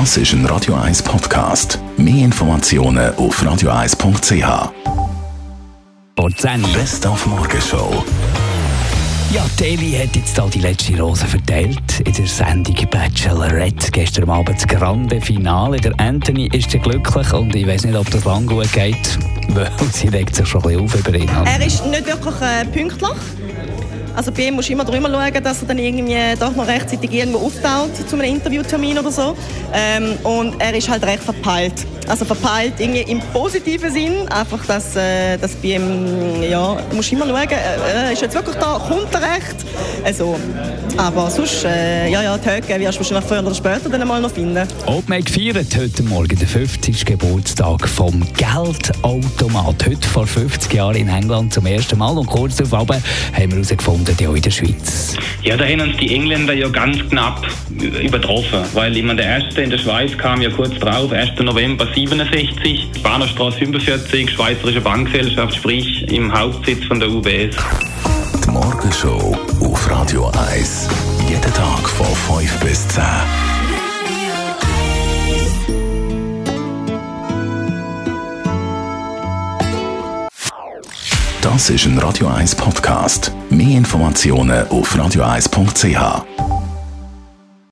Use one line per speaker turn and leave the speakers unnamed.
Das ist ein Radio 1 Podcast. Mehr Informationen auf radio1.ch. Best auf Morgenshow.
Ja, Deli hat jetzt da die letzte Rose verteilt in der Sendung Bachelorette. Gestern Abend das grande Finale. Der Anthony ist glücklich und ich weiß nicht, ob das lang gut geht, sie regt sich schon ein bisschen auf über ihn.
Er ist nicht wirklich äh, pünktlich. Also bei ihm musst du immer drüber schauen, dass er dann irgendwie doch noch rechtzeitig irgendwo auftaucht zu einem Interviewtermin oder so. Ähm, und er ist halt recht verpeilt. Also verpeilt irgendwie im positiven Sinn. Einfach, dass, äh, dass bei ihm, ja, du musst immer schauen, äh, ist jetzt wirklich da, kommt er recht? Also, aber sonst, äh, ja, ja, die Höcke wirst du wahrscheinlich früher oder später dann mal noch finden.
Old Mate feiert heute Morgen den 50. Geburtstag vom Geldautomat. Heute vor 50 Jahren in England zum ersten Mal. Und kurz darauf haben wir herausgefunden, die auch in der Schweiz.
Ja, da haben uns die Engländer ja ganz knapp übertroffen. Weil ich meine, der erste in der Schweiz kam ja kurz drauf, 1. November 67, Bahnhofstraße 45, Schweizerische Bankgesellschaft, sprich im Hauptsitz von der UBS.
Die Morgenshow auf Radio 1. Jeden Tag von 5 bis 10. Das ist ein Radio 1 Podcast. Mehr Informationen auf radio1.ch.